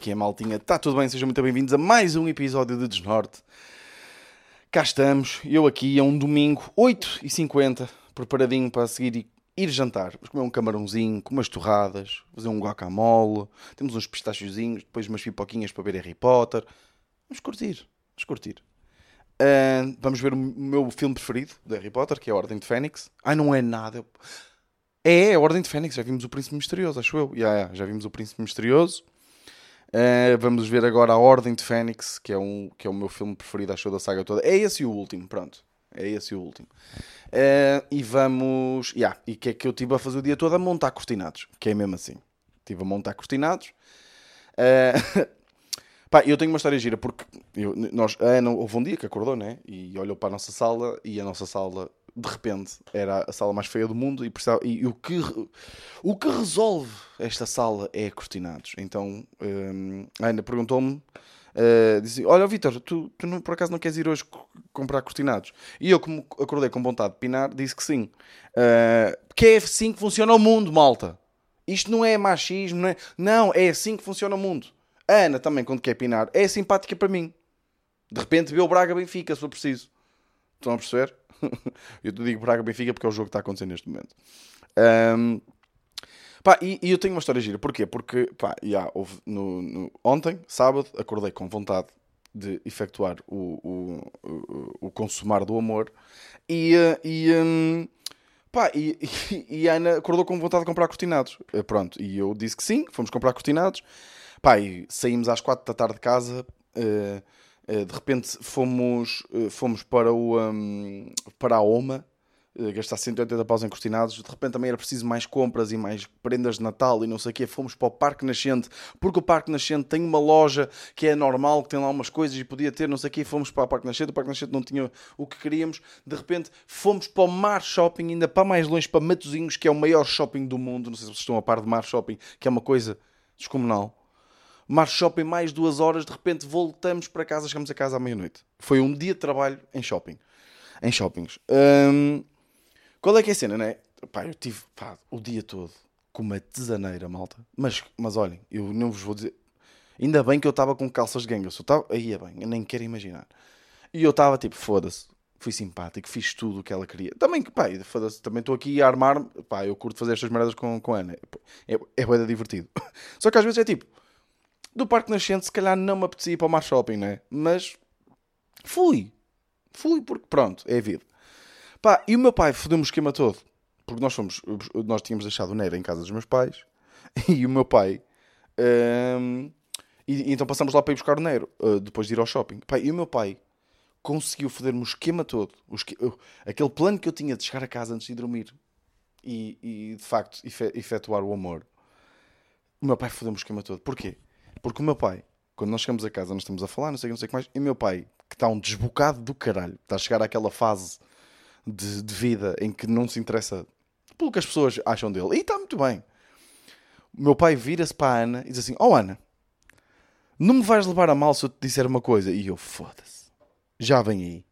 Que é, maltinha? Está tudo bem? Sejam muito bem-vindos a mais um episódio de Desnorte. Cá estamos, eu aqui, é um domingo, 8h50, preparadinho para seguir e ir jantar. Vamos comer um camarãozinho, com umas torradas, fazer um guacamole, temos uns pistachiozinhos, depois umas pipoquinhas para ver Harry Potter. Vamos curtir, vamos curtir. Uh, vamos ver o meu filme preferido de Harry Potter, que é a Ordem de Fênix. Ai, não é nada. É, é a Ordem de Fênix. Já vimos o Príncipe Misterioso, acho eu. Yeah, yeah, já vimos o Príncipe Misterioso. Uh, vamos ver agora a Ordem de Fênix, que é, um, que é o meu filme preferido, acho da saga toda. É esse o último, pronto. É esse o último. Uh, e vamos. Yeah, e o que é que eu tive a fazer o dia todo? A montar cortinados. Que é mesmo assim. Estive a montar cortinados. Uh, Pá, eu tenho uma história gira, porque eu, nós, a Ana houve um dia que acordou, né? E olhou para a nossa sala e a nossa sala, de repente, era a sala mais feia do mundo e, precisava, e o, que, o que resolve esta sala é cortinados. Então, hum, a Ana perguntou-me, uh, disse, olha Vitor, tu, tu não, por acaso não queres ir hoje comprar cortinados? E eu, como acordei com vontade de pinar, disse que sim. Uh, que é assim que funciona o mundo, malta. Isto não é machismo, não é... Não, é assim que funciona o mundo. A Ana também, quando quer pinar, é simpática para mim. De repente vê o Braga Benfica, se for preciso. Estão a perceber? eu te digo Braga Benfica porque é o jogo que está acontecendo neste momento. Um, pá, e, e, eu tenho uma história gira. Porquê? Porque pá, já, houve no, no, ontem, sábado, acordei com vontade de efetuar o, o, o, o consumar do amor e, e, um, pá, e, e, a Ana acordou com vontade de comprar cortinados. Eh, pronto, e eu disse que sim, fomos comprar cortinados. Pai, saímos às quatro da tarde de casa, uh, de repente fomos, uh, fomos para, o, um, para a OMA, gastar 180 paus em cortinados, de repente também era preciso mais compras e mais prendas de Natal e não sei o quê, fomos para o Parque Nascente, porque o Parque Nascente tem uma loja que é normal, que tem lá umas coisas e podia ter não sei o quê, fomos para o Parque Nascente, o Parque Nascente não tinha o que queríamos, de repente fomos para o Mar Shopping, ainda para mais longe, para Matozinhos, que é o maior shopping do mundo, não sei se vocês estão a par de Mar Shopping, que é uma coisa descomunal. Mar Shopping mais duas horas, de repente voltamos para casa, chegamos a casa à meia-noite. Foi um dia de trabalho em shopping. Em shoppings. Hum, qual é que é a cena, né? Pá, eu tive pá, o dia todo com uma tesaneira, malta. Mas, mas olhem, eu não vos vou dizer. Ainda bem que eu estava com calças de gangue. Eu estava. Aí é bem, eu nem quero imaginar. E eu estava tipo, foda-se. Fui simpático, fiz tudo o que ela queria. Também, pá, foda-se, também estou aqui a armar. Pá, eu curto fazer estas merdas com, com a Ana. É, é, é divertido. Só que às vezes é tipo, do Parque Nascente, se calhar não me apetecia ir para o Mar Shopping, né? Mas fui. Fui porque pronto, é a vida. Pá, e o meu pai fodeu-me o esquema todo. Porque nós fomos, nós tínhamos deixado o Neira em casa dos meus pais. E o meu pai. Um, e, e, então passamos lá para ir buscar o Neiro, uh, depois de ir ao shopping. Pá, e o meu pai conseguiu foder-me o esquema todo. O esque... aquele plano que eu tinha de chegar a casa antes de dormir e, e de facto efetuar o amor. O meu pai fodeu-me o esquema todo. Porquê? Porque o meu pai, quando nós chegamos a casa, nós estamos a falar, não sei, não sei o que mais, e o meu pai, que está um desbocado do caralho, está a chegar àquela fase de, de vida em que não se interessa pelo que as pessoas acham dele, e está muito bem. O meu pai vira-se para a Ana e diz assim: Oh Ana, não me vais levar a mal se eu te disser uma coisa. E eu, foda-se, já vem aí,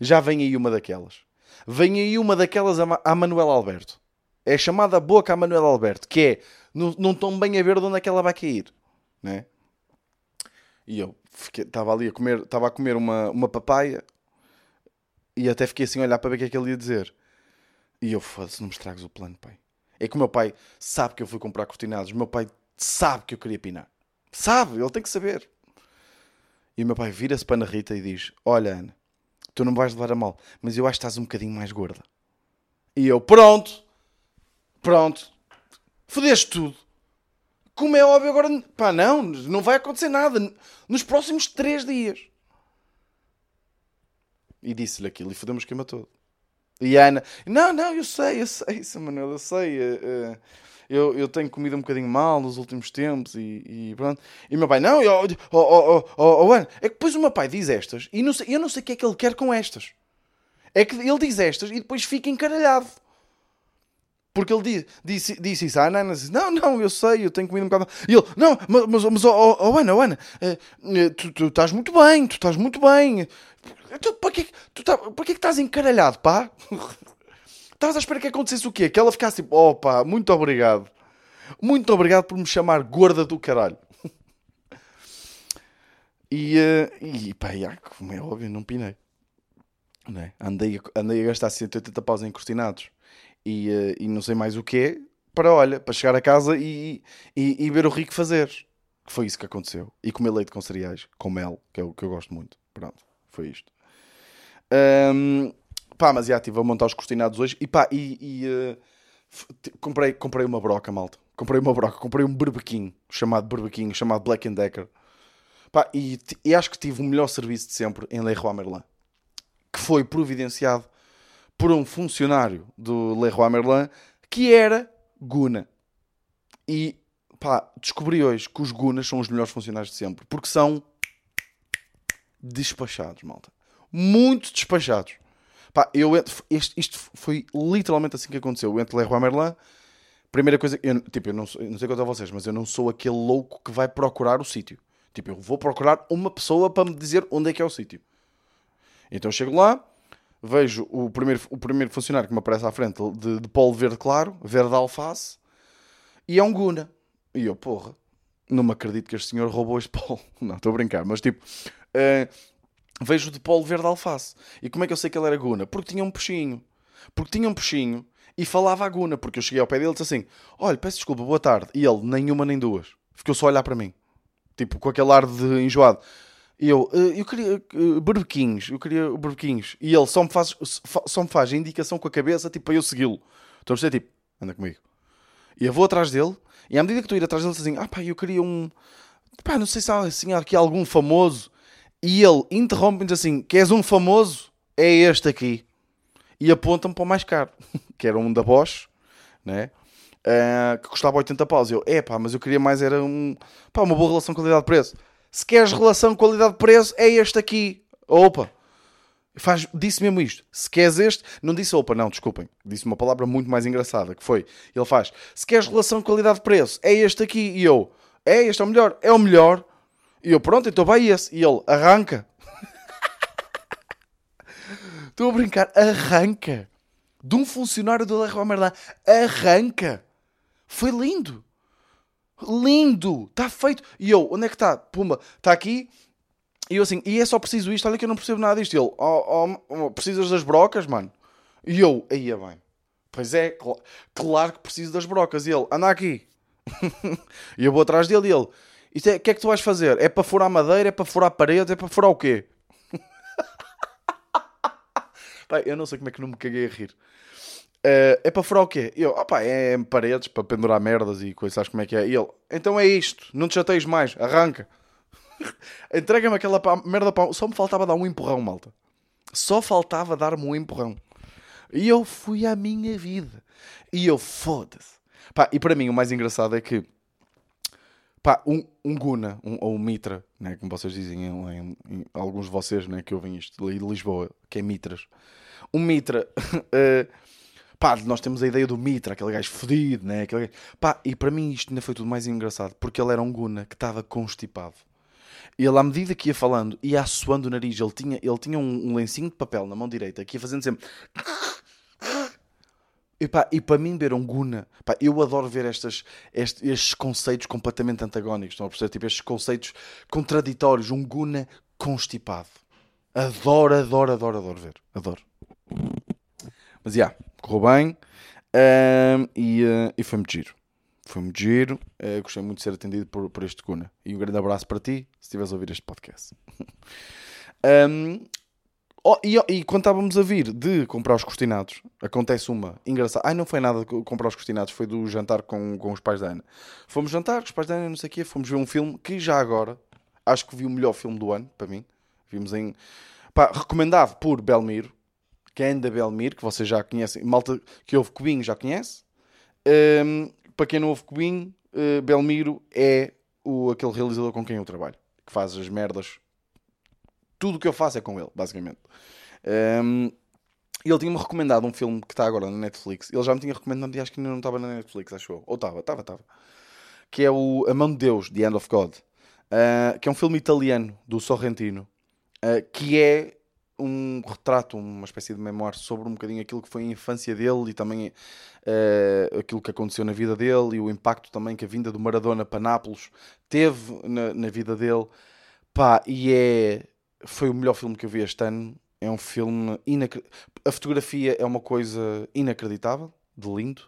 já vem aí uma daquelas. Vem aí uma daquelas a Manuel Alberto. É chamada boca a Manuel Alberto, que é, não estão bem a ver de onde é que ela vai cair. Né? E eu estava ali a comer, estava a comer uma, uma papaya e até fiquei assim a olhar para ver o que é que ele ia dizer. E eu, foda-se, não me estragues o plano, pai. É que o meu pai sabe que eu fui comprar cortinados. O meu pai sabe que eu queria pinar. Sabe, ele tem que saber. E o meu pai vira-se para a Ana Rita e diz: Olha, Ana, tu não me vais levar a mal, mas eu acho que estás um bocadinho mais gorda. E eu, pronto, pronto, fodeste tudo. Como é óbvio, agora. Pá, não, não vai acontecer nada. Nos próximos três dias. E disse-lhe aquilo e fodemos o esquema todo. E a Ana, não, não, eu sei, eu sei, Samuel, eu sei. Uh, eu, eu tenho comido um bocadinho mal nos últimos tempos e, e pronto. E meu pai, não, eu, oh, oh, oh, oh, Ana, é que depois o meu pai diz estas e não sei, eu não sei o que é que ele quer com estas. É que ele diz estas e depois fica encaralhado. Porque ele disse, disse, disse isso à Ana, disse, não, não, eu sei, eu tenho comido um bocado. E ele, não, mas, mas, mas oh, oh, Ana, oh, Ana, uh, tu, tu estás muito bem, tu estás muito bem. Tu, para que, tu tá, para que estás encaralhado, pá? Estavas à espera que acontecesse o quê? Que ela ficasse tipo, oh pá, muito obrigado. Muito obrigado por me chamar gorda do caralho. E, uh, e pá, já, como é óbvio, não pinei. Não é? andei, andei a gastar 180 paus em cortinados e, uh, e não sei mais o que para, olha, para chegar a casa e, e, e ver o rico fazer. Foi isso que aconteceu. E comer leite com cereais, com mel, que é o que eu gosto muito. Pronto, foi isto. Um, pá, mas já estive a montar os cortinados hoje e pá, e, e uh, comprei, comprei uma broca, malta. Comprei uma broca, comprei um berbequinho, chamado berbequinho, chamado Black Decker. Pá, e, e, acho que tive o melhor serviço de sempre em Leroy Merlin. Que foi providenciado por um funcionário do Leroy Merlin que era Guna. E pá, descobri hoje que os Gunas são os melhores funcionários de sempre. Porque são despachados, malta. Muito despachados. Pá, eu este, isto foi literalmente assim que aconteceu. Eu entro Leroy Merlin. Primeira coisa, eu, tipo, eu não, eu não sei quanto a vocês, mas eu não sou aquele louco que vai procurar o sítio. Tipo, eu vou procurar uma pessoa para me dizer onde é que é o sítio. Então eu chego lá, vejo o primeiro, o primeiro funcionário que me aparece à frente de, de polo verde claro, verde alface, e é um Guna. E eu, porra, não me acredito que este senhor roubou este polo. Não, estou a brincar, mas tipo, uh, vejo de polo verde alface. E como é que eu sei que ele era Guna? Porque tinha um peixinho. Porque tinha um peixinho e falava a Guna. Porque eu cheguei ao pé dele e disse assim: Olha, peço desculpa, boa tarde. E ele, nenhuma nem duas. Ficou só a olhar para mim. Tipo, com aquele ar de enjoado. E eu, eh, eu queria uh, eu queria berbequinhos. E ele só me faz, só me faz indicação com a cabeça, tipo, para eu segui-lo. Estou a dizer, tipo, anda comigo. E eu vou atrás dele, e à medida que a ir atrás dele, assim, ah pá, eu queria um, pá, não sei se há assim, aqui algum famoso. E ele interrompe-me assim, queres um famoso? É este aqui. E aponta-me para o mais caro, que era um da Bosch, né? Uh, que custava 80 paus. Eu, é pá, mas eu queria mais, era um, pá, uma boa relação qualidade-preço. Se queres relação qualidade-preço, é este aqui. Opa! Faz, disse mesmo isto. Se queres este, não disse opa, não, desculpem. Disse uma palavra muito mais engraçada, que foi, ele faz, se queres relação qualidade-preço, é este aqui. E eu, é este é o melhor? É o melhor. E eu, pronto, então vai esse. E ele, arranca. Estou a brincar, arranca. De um funcionário do Leroy Merlin, arranca. Foi lindo. Lindo. Está feito. E eu, onde é que está? Pumba, está aqui. E eu assim, e é só preciso isto? Olha que eu não percebo nada disto. E ele, oh, oh, oh, precisas das brocas, mano? E eu, aí é bem. Pois é, cl claro que preciso das brocas. E ele, anda aqui. e eu vou atrás dele e ele, isto é, o que é que tu vais fazer? É para furar madeira? É para furar paredes? É para furar o quê? Pai, eu não sei como é que não me caguei a rir. Uh, é para furar o quê? Eu, opá, é paredes para pendurar merdas e coisas, sabes como é que é? E ele, então é isto, não te chateias mais, arranca. Entrega-me aquela pá, merda para. Só me faltava dar um empurrão, malta. Só faltava dar-me um empurrão. E eu fui à minha vida. E eu, foda-se. E para mim o mais engraçado é que pá, um, um Guna, um, ou um Mitra, né, como vocês dizem, em, em, em, alguns de vocês né, que ouvem isto de Lisboa, que é Mitras. Um Mitra. uh, Pá, nós temos a ideia do Mitra, aquele gajo fodido, né? Aquele gajo... Pá, e para mim isto ainda foi tudo mais engraçado, porque ele era um Guna que estava constipado. Ele, à medida que ia falando, ia assoando o nariz. Ele tinha, ele tinha um, um lencinho de papel na mão direita que ia fazendo sempre. E, pá, e para mim ver um Guna, pá, eu adoro ver estas, estes, estes conceitos completamente antagónicos, estão a perceber? Tipo, estes conceitos contraditórios, um Guna constipado. Adoro, adoro, adoro, adoro ver. Adoro. Mas, já, yeah, correu bem um, e, uh, e foi muito giro. Foi muito giro. Uh, gostei muito de ser atendido por, por este Cuna. E um grande abraço para ti, se estiveres a ouvir este podcast. um, oh, e, e, quando estávamos a vir de comprar os cortinados, acontece uma engraçada. Ai, não foi nada de comprar os cortinados, foi do jantar com, com os pais da Ana. Fomos jantar com os pais da Ana, não sei o quê, fomos ver um filme que já agora acho que vi o melhor filme do ano, para mim. Vimos em. Pá, recomendado por Belmiro, que é ainda Belmiro, que vocês já conhecem. Malta que ouve Cubinho já conhece. Um, para quem não ouve Cubinho, uh, Belmiro é o, aquele realizador com quem eu trabalho, que faz as merdas. Tudo o que eu faço é com ele, basicamente. Um, ele tinha-me recomendado um filme que está agora na Netflix. Ele já me tinha recomendado acho que ainda não estava na Netflix, acho eu. Ou estava, estava, estava. Que é o A Mão de Deus, The End of God. Uh, que é um filme italiano do Sorrentino. Uh, que é um retrato, uma espécie de memória sobre um bocadinho aquilo que foi a infância dele e também uh, aquilo que aconteceu na vida dele e o impacto também que a vinda do Maradona para Nápoles teve na, na vida dele. Pá, e é. Foi o melhor filme que eu vi este ano. É um filme. Inacre... A fotografia é uma coisa inacreditável, de lindo.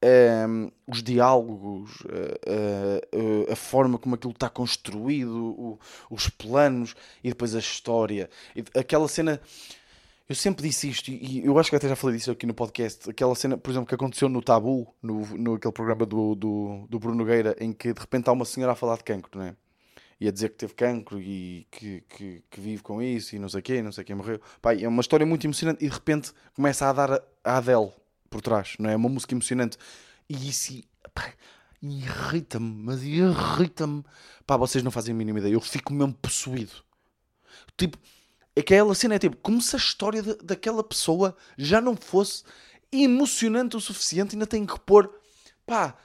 Um, os diálogos, a, a, a, forma como aquilo está construído, o, os planos e depois a história. Aquela cena. Eu sempre disse isto, e eu acho que até já falei disso aqui no podcast. Aquela cena, por exemplo, que aconteceu no Tabu, no, no aquele programa do, do, do Bruno Nogueira, em que de repente há uma senhora a falar de cancro, não é? E a dizer que teve cancro e que, que, que vive com isso e não sei quê, não sei quem morreu. Pá, é uma história muito emocionante e de repente começa a dar a Adele por trás, não é? Uma música emocionante. E isso irrita-me, mas irrita-me. Pá, vocês não fazem a mínima ideia. Eu fico mesmo possuído. Tipo, aquela cena é tipo, como se a história de, daquela pessoa já não fosse emocionante o suficiente, ainda tem que pôr, pá,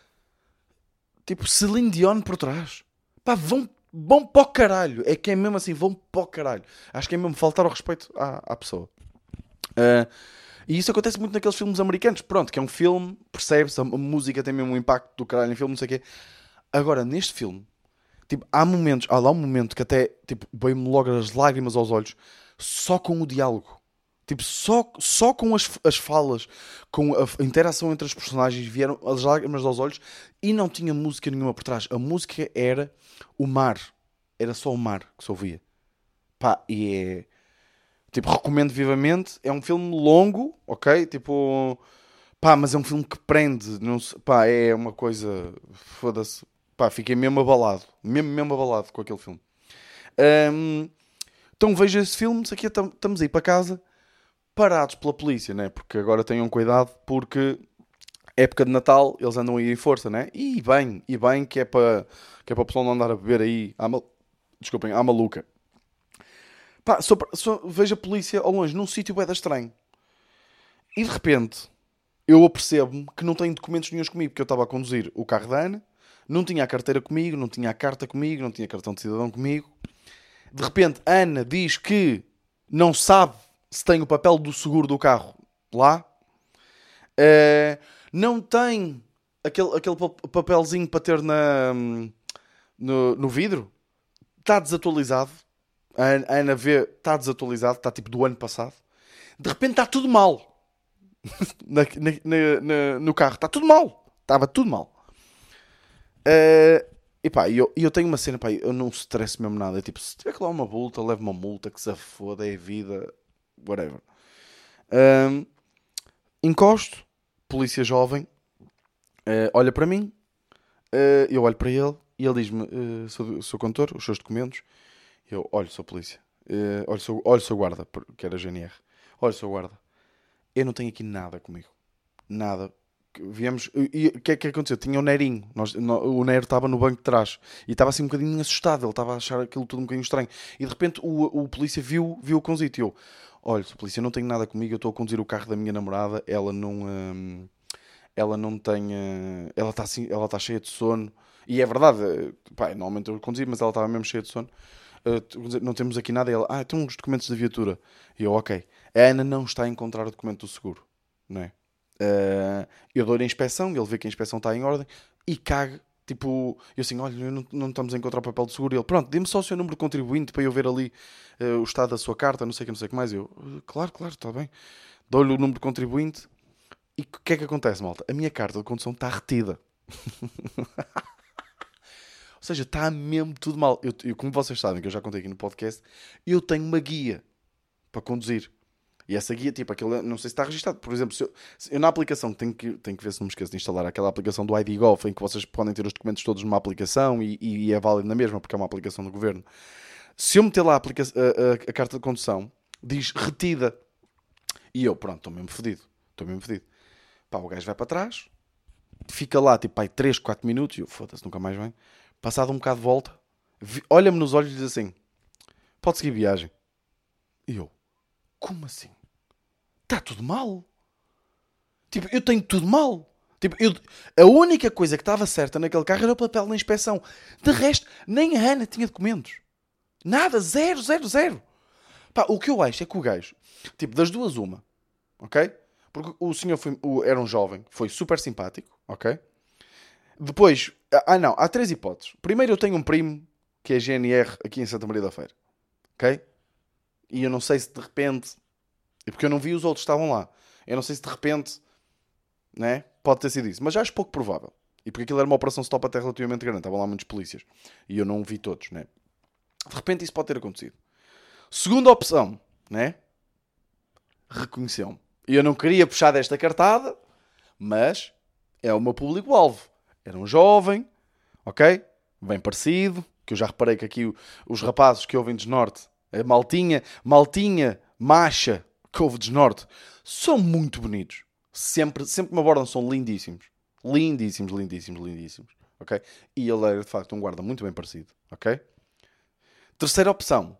tipo Celine Dion por trás. Pá, vão, vão para o caralho. É que é mesmo assim, vão para o caralho. Acho que é mesmo faltar ao respeito à, à pessoa. Uh, e isso acontece muito naqueles filmes americanos. Pronto, que é um filme, percebe-se, a música tem mesmo um impacto do caralho em filme, não sei o quê. Agora, neste filme, tipo, há momentos, há lá um momento que até, tipo, veio-me logo as lágrimas aos olhos, só com o diálogo. Tipo, só, só com as, as falas, com a interação entre os personagens, vieram as lágrimas aos olhos e não tinha música nenhuma por trás. A música era o mar. Era só o mar que se ouvia. Pá, e é Tipo, recomendo vivamente. É um filme longo, ok? Tipo, pá, mas é um filme que prende. Não, pá, é uma coisa. Foda-se. Pá, fiquei mesmo abalado. Mesmo, mesmo abalado com aquele filme. Um, então vejo esse filme. Aqui estamos aí para casa, parados pela polícia, né? Porque agora tenham cuidado, porque época de Natal eles andam aí em força, né? E bem, e bem que é para que é para o pessoal não andar a beber aí. À mal... Desculpem, à maluca. Pá, vejo a polícia ao longe, num sítio bem estranho. E de repente, eu apercebo-me que não tenho documentos nenhums comigo, porque eu estava a conduzir o carro da Ana, não tinha a carteira comigo, não tinha a carta comigo, não tinha cartão de cidadão comigo. De repente, Ana diz que não sabe se tem o papel do seguro do carro lá. Uh, não tem aquele, aquele papelzinho para ter na, no, no vidro. Está desatualizado. A Ana vê, está desatualizado, está tipo do ano passado. De repente está tudo mal. na, na, na, no carro, está tudo mal. Estava tudo mal. Uh, e pá, eu, eu tenho uma cena, pá, eu não stress mesmo nada. É tipo, se tiver que dar uma multa, leve uma multa, que se foda, é vida, whatever. Uh, encosto, polícia jovem, uh, olha para mim, uh, eu olho para ele e ele diz-me: uh, sou, sou condutor, os seus documentos. Eu, olho, sou polícia. Uh, olho, sou, olho, sou guarda, que era GNR. Olho, sou guarda. Eu não tenho aqui nada comigo. Nada. Viemos. E o que é que aconteceu? Tinha o Nerinho. Nós, no, o Nero estava no banco de trás e estava assim um bocadinho assustado. Ele estava a achar aquilo tudo um bocadinho estranho. E de repente o, o polícia viu, viu o conzito. E eu, olha, sou polícia, não tenho nada comigo. Eu estou a conduzir o carro da minha namorada. Ela não. Hum, ela não tem. Uh, ela está assim, ela está cheia de sono. E é verdade, eh, pá, normalmente eu conduzi, mas ela estava mesmo cheia de sono uh, não temos aqui nada. E ah, tem os documentos da viatura. E eu, ok. A Ana não está a encontrar o documento do seguro, não é? Uh, eu dou-lhe a inspeção, ele vê que a inspeção está em ordem e caga. Tipo, eu assim, olha, não, não estamos a encontrar papel de seguro. E ele, pronto, dê-me só o seu número de contribuinte para eu ver ali uh, o estado da sua carta, não sei o que, não sei o que mais. Eu, claro, claro, está bem. Dou-lhe o número de contribuinte. E o que é que acontece, malta? A minha carta de condução está retida. Ou seja, está mesmo tudo mal. Eu, eu, como vocês sabem, que eu já contei aqui no podcast, eu tenho uma guia para conduzir. E essa guia, tipo, aquele, não sei se está registado. Por exemplo, eu, eu, na aplicação tenho que, tenho que ver se não me esqueço de instalar aquela aplicação do ID Golf em que vocês podem ter os documentos todos numa aplicação e, e, é válido na mesma porque é uma aplicação do governo. Se eu meter lá a, a, a, carta de condução, diz retida. E eu, pronto, estou mesmo fedido. Estou mesmo fedido. Pá, o gajo vai para trás, fica lá, tipo, aí 3, 4 minutos e eu, foda-se, nunca mais vem. Passado um bocado de volta, olha-me nos olhos e diz assim: Pode seguir viagem. E eu: Como assim? Está tudo mal? Tipo, eu tenho tudo mal. Tipo, eu, a única coisa que estava certa naquele carro era o papel na inspeção. De resto, nem a Ana tinha documentos. Nada, zero, zero, zero. Pá, o que eu acho é que o gajo, tipo, das duas, uma, ok? Porque o senhor foi, o, era um jovem, foi super simpático, ok? Depois, ah não, há três hipóteses. Primeiro, eu tenho um primo que é GNR aqui em Santa Maria da Feira. Ok? E eu não sei se de repente. Porque eu não vi os outros estavam lá. Eu não sei se de repente. Né? Pode ter sido isso. Mas já acho pouco provável. E porque aquilo era uma operação stop até relativamente grande. Estavam lá muitos polícias. E eu não vi todos, né? De repente isso pode ter acontecido. Segunda opção, né? Reconheceu-me. Eu não queria puxar desta cartada, mas é o meu público-alvo. Era um jovem, ok? Bem parecido, que eu já reparei que aqui os rapazes que ouvem desnorte, a maltinha, maltinha, macha, que ouve desnorte, são muito bonitos. Sempre, sempre que me abordam são lindíssimos. Lindíssimos, lindíssimos, lindíssimos. Ok? E ele era de facto um guarda muito bem parecido. Ok? Terceira opção.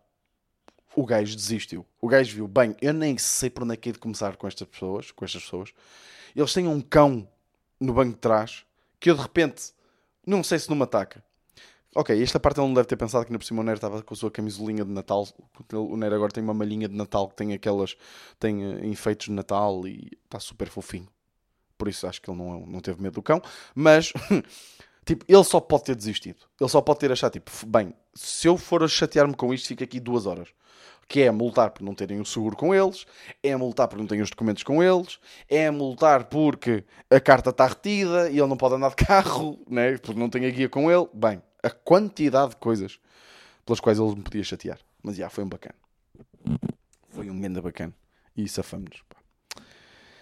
O gajo desistiu. O gajo viu, bem, eu nem sei por onde é que é de começar com estas pessoas, com estas pessoas. Eles têm um cão no banco de trás que eu de repente não sei se não me ataca. Ok, esta parte ele não deve ter pensado que ainda por cima o Nero estava com a sua camisolinha de Natal. O Nero agora tem uma malhinha de Natal que tem aquelas. tem uh, enfeites de Natal e está super fofinho. Por isso acho que ele não, não teve medo do cão. Mas, tipo, ele só pode ter desistido. Ele só pode ter achado, tipo, bem, se eu for a chatear-me com isto, fico aqui duas horas. Que é multar por não terem o seguro com eles, é multar por não terem os documentos com eles, é multar porque a carta está retida e ele não pode andar de carro, né? porque não tem a guia com ele. Bem, a quantidade de coisas pelas quais ele me podia chatear. Mas já, foi um bacana. Foi um grande bacana. E safamos-nos.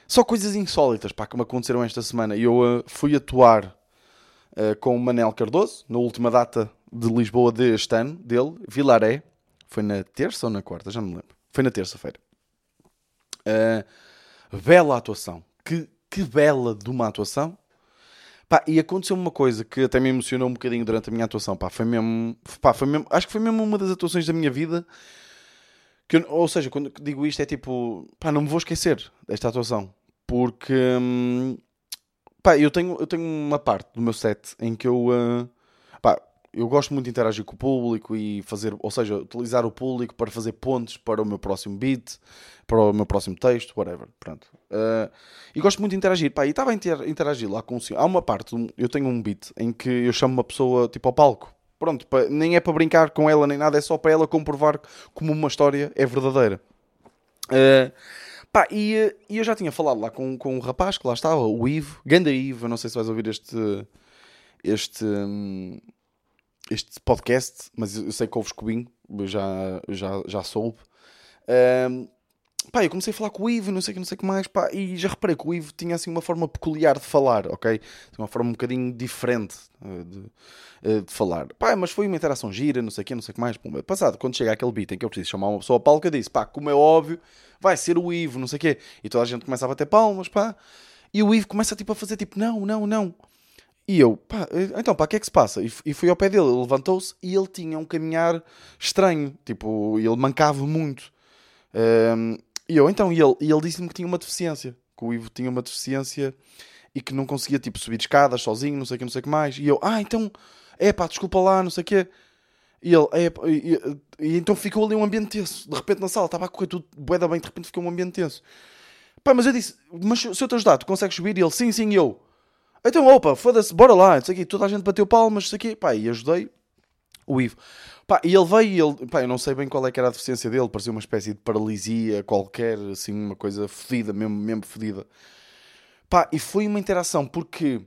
Só coisas insólitas pá, que me aconteceram esta semana. Eu uh, fui atuar uh, com o Manel Cardoso, na última data de Lisboa deste ano, dele, Vilaré. Foi na terça ou na quarta? Já não me lembro. Foi na terça-feira. Uh, bela atuação. Que, que bela de uma atuação. Pá, e aconteceu uma coisa que até me emocionou um bocadinho durante a minha atuação. Pá, foi mesmo, pá, foi mesmo, acho que foi mesmo uma das atuações da minha vida. Que eu- ou seja, quando digo isto é tipo, pá, não me vou esquecer desta atuação. Porque, hum, pá, eu tenho, eu tenho uma parte do meu set em que eu, pá, eu gosto muito de interagir com o público e fazer, ou seja, utilizar o público para fazer pontos para o meu próximo beat, para o meu próximo texto, whatever. Pronto. Uh, e gosto muito de interagir. Pá, e estava a inter- interagir lá com o senhor. Há uma parte, eu tenho um beat em que eu chamo uma pessoa tipo ao palco. Pronto, pa- nem é para brincar com ela nem nada, é só para ela comprovar como uma história é verdadeira. Uh, pá, e, e eu já tinha falado lá com, com um rapaz que lá estava, o Ivo, Ganda Ivo, não sei se vais ouvir este, este, hum, este podcast, mas eu sei que ouves Cubinho, já, já, já soube. Hum, pá, eu comecei a falar com o Ivo, não sei o que, não sei que mais, pá, e já reparei que o Ivo tinha assim uma forma peculiar de falar, ok? Tinha uma forma um bocadinho diferente eh, de, eh, de falar. Pá, mas foi uma interação gira, não sei o que, não sei que mais. Pum, passado, quando chega aquele beat em que eu preciso chamar uma pessoa ao palco, eu disse, pá, como é óbvio, vai ser o Ivo, não sei o quê. E toda a gente começa a bater palmas, pá. E o Ivo começa tipo a fazer tipo, não, não, não. E eu, pá, então, pá, o que é que se passa? E, e fui ao pé dele, ele levantou-se e ele tinha um caminhar estranho, tipo, ele mancava muito. Ahm, e eu, então, e ele, e ele disse-me que tinha uma deficiência, que o Ivo tinha uma deficiência e que não conseguia, tipo, subir escadas sozinho, não sei o que, não sei o que mais. E eu, ah, então, é pá, desculpa lá, não sei o quê. E ele, é, e, e- então ficou ali um ambiente tenso. De repente na sala estava a correr tudo bué da bem, de repente ficou um ambiente tenso. Pá, mas eu disse, mas se eu te ajudar, tu consegues subir? E ele, sim, sim, e eu. Então, opa, foda-se, bora lá, isso aqui, toda a gente bateu palmas, isso aqui, pá, e ajudei o Ivo. Pá, e ele veio e ele, pá, eu não sei bem qual é que era a deficiência dele, parecia uma espécie de paralisia qualquer, assim, uma coisa fodida, mesmo, mesmo fodida. Pá, e foi uma interação porque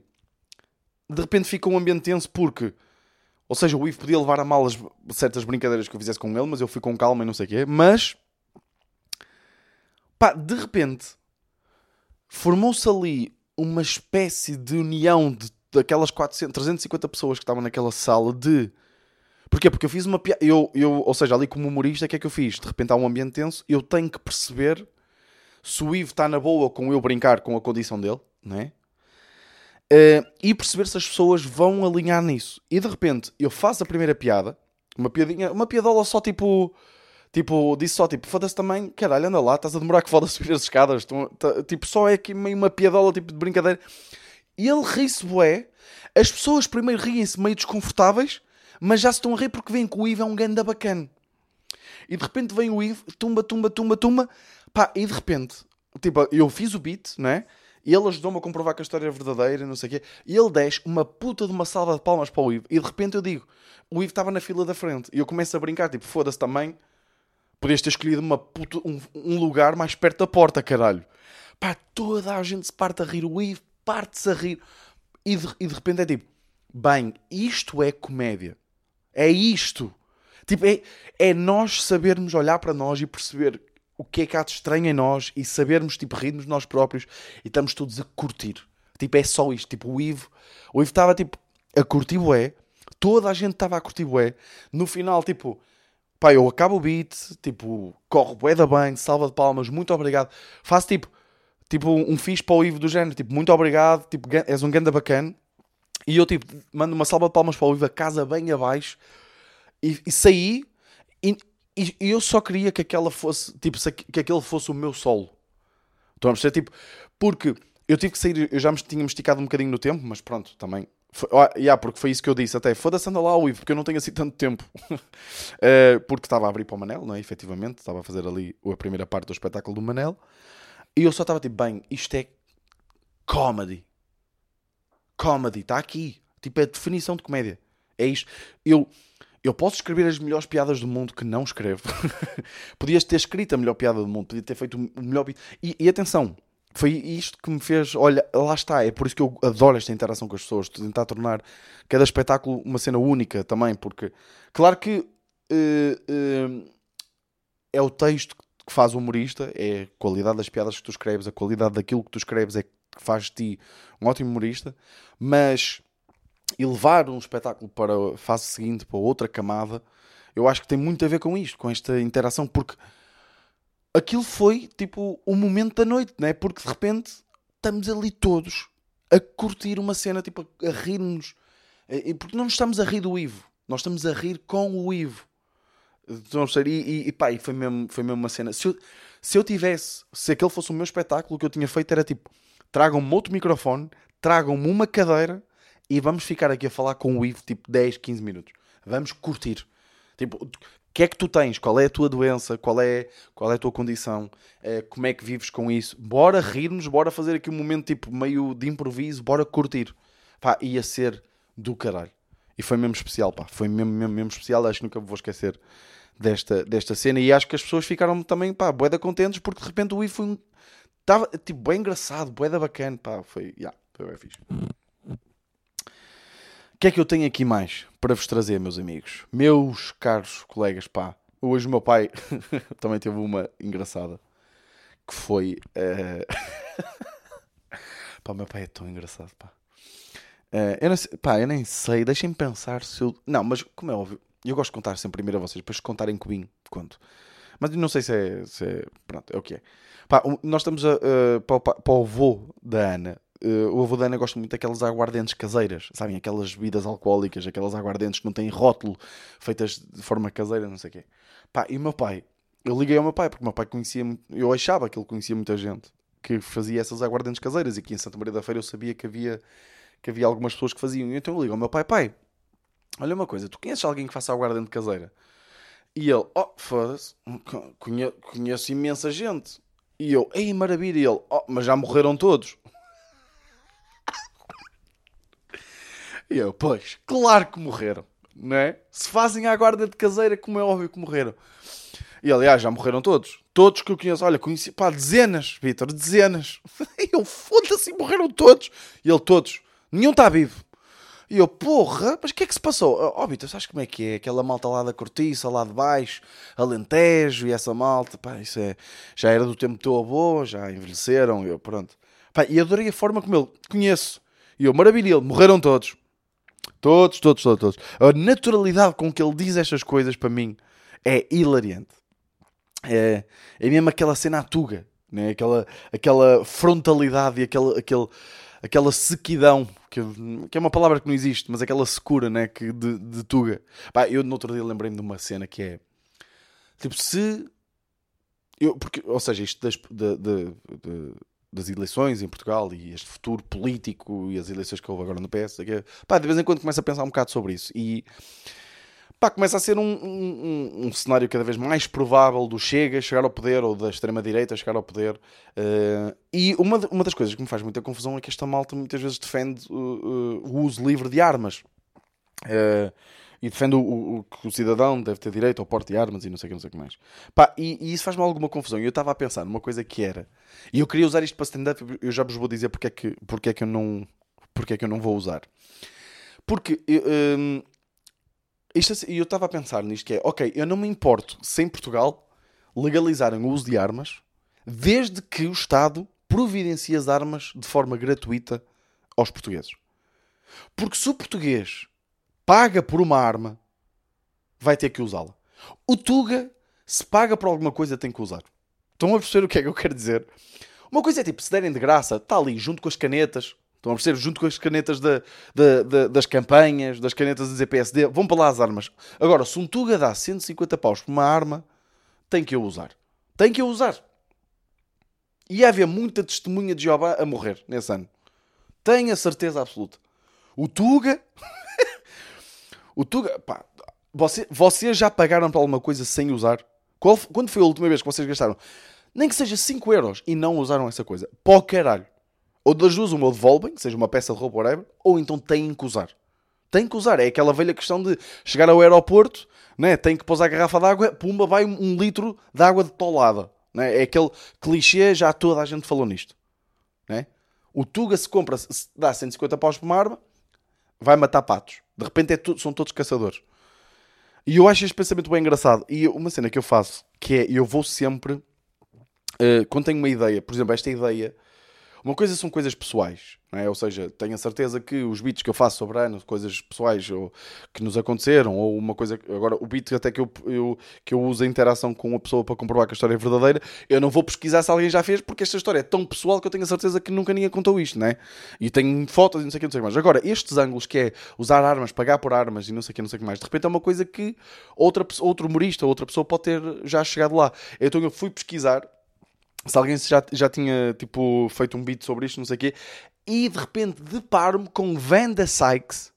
de repente fica um ambiente tenso porque, ou seja, o Ivo podia levar a mal as certas brincadeiras que eu fizesse com ele, mas eu fui com calma e não sei o quê, mas pá, de repente formou-se ali uma espécie de união de, daquelas 400, 350 pessoas que estavam naquela sala de. Porquê? Porque eu fiz uma piada. Eu, eu, ou seja, ali como humorista, o que é que eu fiz? De repente há um ambiente tenso, eu tenho que perceber se o Ivo está na boa com eu brincar com a condição dele, não é? Eh, e perceber se as pessoas vão alinhar nisso. E de repente eu faço a primeira piada, uma piadinha, uma piadola só tipo. Tipo, disse só tipo, foda-se também, caralho, anda lá, estás a demorar que foda subir as escadas. Tá- tipo, só é aqui meio uma piadola tipo de brincadeira. E ele ri-se, bué. As pessoas primeiro riem-se meio desconfortáveis, mas já se estão a rir porque veem que o Ivo é um ganda bacana. E de repente vem o Ivo, tumba, tumba, tumba, tumba. Pá, e de repente, tipo, eu fiz o beat, não é? E ele ajudou-me a comprovar que a história é verdadeira, não sei o quê. E ele desce uma puta de uma salva de palmas para o Ivo. E de repente eu digo, o Ivo estava na fila da frente. E eu começo a brincar, tipo, foda-se também. Podias ter escolhido uma um, um, lugar mais perto da porta, caralho. Pá, toda a gente se parte a rir. O Ivo parte-se a rir. E de, e de repente é tipo, bem, isto é comédia. É isto. Tipo, é, é nós sabermos olhar para nós e perceber o que é que há de estranho em nós e sabermos, tipo, rirmos nós próprios e estamos todos a curtir. Tipo, é só isto. Tipo, o Ivo, o Ivo estava, tipo, a curtir bué. Toda a gente estava a curtir bué. No final, tipo, pá, eu acabo o beat, tipo, corro bué da bem, salva de palmas, muito obrigado. Faço, tipo, tipo um fixe para o Ivo do género, tipo, muito obrigado, tipo, és um ganda bacana. E eu, tipo, mando uma salva de palmas para o Ivo, a casa bem abaixo. E, e saí e, e, eu só queria que aquela fosse, tipo, que aquele fosse o meu solo. Estão a perceber? Tipo, porque eu tive que sair, eu já me tinha esticado um bocadinho no tempo, mas pronto, também. Foi, yeah, porque foi isso que eu disse até. Foda-se, anda lá Ivo, porque eu não tenho assim tanto tempo. uh, porque estava a abrir para o Manel, não é? Efetivamente, estava a fazer ali a primeira parte do espetáculo do Manel. E eu só estava tipo, bem, isto é comedy. Comedy, está aqui. Tipo, é a definição de comédia. É isto. Eu, eu posso escrever as melhores piadas do mundo que não escrevo. Podias ter escrito a melhor piada do mundo, podia ter feito o melhor. E, e atenção, foi isto que me fez. Olha, lá está, é por isso que eu adoro esta interação com as pessoas, tentar tornar cada espetáculo uma cena única também, porque, claro que uh, uh, é o texto que faz o humorista, é a qualidade das piadas que tu escreves, a qualidade daquilo que tu escreves é que faz de ti um ótimo humorista, mas e levar um espetáculo para a fase seguinte, para outra camada, eu acho que tem muito a ver com isto, com esta interação, porque aquilo foi tipo o momento da noite, não é? Porque de repente estamos ali todos a curtir uma cena, tipo a, rir-nos, porque não estamos a rir do Ivo, nós estamos a rir com o Ivo. E, e, e pá, e foi mesmo, foi mesmo uma cena. Se eu, se eu tivesse, se aquele fosse o meu espetáculo, o que eu tinha feito era tipo: tragam-me outro microfone, tragam-me uma cadeira e vamos ficar aqui a falar com o Ivo tipo 10, 15 minutos. Vamos curtir. Tipo, que é que tu tens? Qual é a tua doença? Qual é, qual é a tua condição? É, como é que vives com isso? Bora rirmos, bora fazer aqui um momento tipo meio de improviso, bora curtir. Pá, ia ser do caralho. E foi mesmo especial, pá. Foi mesmo, mesmo, mesmo especial. Acho que nunca vou esquecer desta, desta cena. E acho que as pessoas ficaram também, pá, boeda contentes porque de repente o Ivo foi um... Estava, tipo, bem engraçado, boeda bacana, pá. Foi, yeah, foi bem fixe. Que é que eu tenho aqui mais para vos trazer, meus amigos? Meus caros colegas, pá. Hoje o meu pai também teve uma engraçada. Que foi. Uh... pá, meu pai é tão engraçado, pá. Uh, eu, não sei, pá, eu nem sei, deixem-me pensar se eu. Não, mas como é óbvio, eu gosto de contar sempre primeiro a vocês, depois contarem cubinho, conto. Mas não sei se é, se é. Pronto, é o que é. Pá, nós estamos a, uh, para, o, para o avô da Ana, Uh, o avô da Ana gosta muito daquelas aguardentes caseiras, sabem? Aquelas bebidas alcoólicas, aquelas aguardentes que não têm rótulo, feitas de forma caseira, não sei o quê. Pá, e o meu pai, eu liguei ao meu pai, porque o meu pai conhecia, eu achava que ele conhecia muita gente que fazia essas aguardentes caseiras, e aqui em Santa Maria da Feira eu sabia que havia, que havia algumas pessoas que faziam. E então eu ligo ao meu pai, pai, olha uma coisa, tu conheces alguém que faça aguardente caseira? E ele, oh, foda-se, conheço, conheço imensa gente. E eu, ei, maravilha. E ele, oh, mas já morreram todos. E eu, pois, claro que morreram, não é? Se fazem à guarda de caseira, como é óbvio que morreram. E aliás, já morreram todos. Todos que eu conheço. Olha, conheci, pá, dezenas, Vitor, dezenas. E eu, foda-se, morreram todos. E ele, todos. Nenhum está vivo. E eu, porra, mas o que é que se passou? Ó, oh, Vitor, sabes como é que é? Aquela malta lá da Cortiça, lá de baixo, Alentejo e essa malta, pá, isso é. Já era do tempo do teu avô, já envelheceram, eu, pronto. Pá, e adorei a forma como ele, conheço. E eu, maravilha, morreram todos. Todos, todos, todos, todos. A naturalidade com que ele diz estas coisas para mim é hilariante. É, é mesmo aquela cena atuga, né? aquela, aquela frontalidade e aquela, aquele, aquela sequidão, que, que, é uma palavra que não existe, mas aquela secura né? que de, de tuga. Pá, eu no outro dia lembrei-me de uma cena que é tipo, se eu, porque, ou seja, isto de, de, de das eleições em Portugal e este futuro político e as eleições que houve agora no PS, pá, de vez em quando começo a pensar um bocado sobre isso. E, pá, começa a ser um, um, um, cenário cada vez mais provável do Chega chegar ao poder ou da extrema-direita chegar ao poder. Uh, e uma, uma das coisas que me faz muita confusão é que esta malta muitas vezes defende uh, uh, o uso livre de armas. E defende o, o, que o cidadão deve ter direito ao porte de armas e não sei o que, não sei que mais. Pá, e, e isso faz-me alguma confusão. Eu estava a pensar numa coisa que era. E eu queria usar isto para stand-up, eu já vos vou dizer porque é que, porque é que, eu, não, porque é que eu não vou usar. Porque um, isto, assim, eu estava a pensar nisto que é, ok, eu não me importo se em Portugal legalizarem o uso de armas, desde que o Estado providencie as armas de forma gratuita aos portugueses. Porque se o português paga por uma arma, vai ter que usá-la. O Tuga, se paga por alguma coisa, tem que usar. Estão a perceber o que é que eu quero dizer? Uma coisa é tipo, se derem de graça, está ali junto com as canetas, Estão a perceber? Junto com as canetas da, da, da, das campanhas, das canetas da ZPSD, vão para lá as armas. Agora, se um Tuga dá 150 paus por uma arma, tem que eu usar. Tem que eu usar. E ia haver muita testemunha de Jeová a morrer nesse ano. Tenho a certeza absoluta. O Tuga. o Tuga. Pá, você, vocês já pagaram para alguma coisa sem usar? Qual, quando foi a última vez que vocês gastaram? Nem que seja 5 euros e não usaram essa coisa. Pó caralho. Ou das duas, uma devolvem, seja uma peça de roupa, whatever, ou então têm que usar. Têm que usar. É aquela velha questão de chegar ao aeroporto, né? tem que pousar a garrafa d'água, pumba, vai um litro de água de tolada. Né? É aquele clichê, já toda a gente falou nisto. Né? O Tuga se compra, se dá 150 paus por uma arma, vai matar patos. De repente é tudo, são todos caçadores. E eu acho este pensamento bem engraçado. E uma cena que eu faço, que é, eu vou sempre, uh, quando tenho uma ideia, por exemplo, esta ideia uma coisa são coisas pessoais, é? ou seja, tenho a certeza que os beats que eu faço sobre Ana, coisas pessoais ou, que nos aconteceram, ou uma coisa. Agora, o beat até que eu, eu, que eu uso a interação com a pessoa para comprovar que a história é verdadeira, eu não vou pesquisar se alguém já fez, porque esta história é tão pessoal que eu tenho a certeza que nunca ninguém contou isto, não é? E tenho fotos e não sei o que, não sei o que mais. Agora, estes ângulos que é usar armas, pagar por armas e não sei o que, não sei o que mais, de repente é uma coisa que outra, outro humorista, outra pessoa pode ter já chegado lá. Então eu fui pesquisar se alguém já, já tinha tipo, feito um beat sobre isto, não sei o quê, e de repente deparo-me com Vanda Sykes,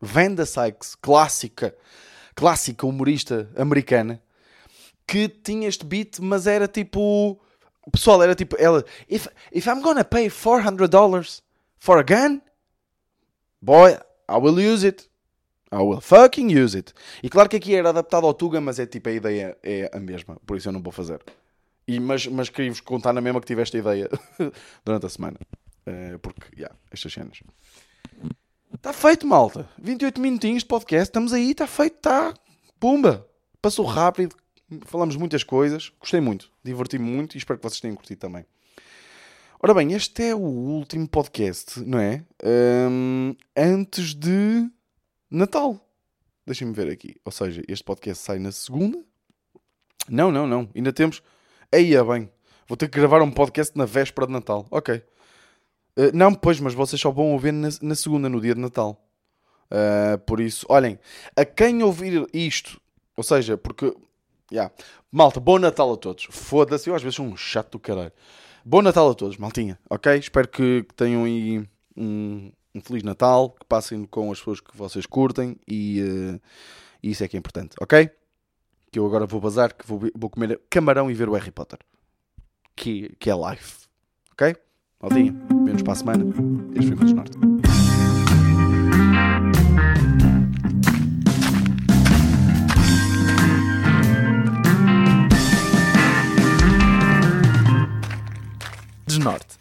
Vanda Sykes, clássica, clássica humorista americana, que tinha este beat, mas era tipo. Pessoal era tipo. Ela, if, if I'm gonna pay 400 dollars for a gun, boy, I will use it. I will fucking use it. E claro que aqui era adaptado ao Tuga, mas é tipo a ideia é a mesma, por isso eu não vou fazer. E, mas, mas queria-vos contar na mesma que tive esta ideia durante a semana. Uh, porque, já, yeah, estas cenas. Está feito, malta. 28 minutinhos de podcast. Estamos aí, está feito, está. Pumba! Passou rápido. Falamos muitas coisas. Gostei muito. Diverti-me muito e espero que vocês tenham curtido também. Ora bem, este é o último podcast, não é? Um, antes de Natal. Deixem-me ver aqui. Ou seja, este podcast sai na segunda. Não, não, não. Ainda temos. Aí é bem, vou ter que gravar um podcast na véspera de Natal. Ok. Uh, não, pois, mas vocês só vão ouvir na, na segunda, no dia de Natal. Uh, por isso, olhem, a quem ouvir isto, ou seja, porque, yeah. malta, bom Natal a todos. Foda-se, eu às vezes sou um chato do caralho. Bom Natal a todos, maltinha, ok? Espero que tenham aí um, um Feliz Natal, que passem com as pessoas que vocês curtem e, uh, isso é que é importante, ok? Que eu agora vou bazar, que vou, vou comer camarão e ver o Harry Potter. Que, que é live. Ok? Maldinha, vemos para a semana. Este foi o Norte. Desnorte.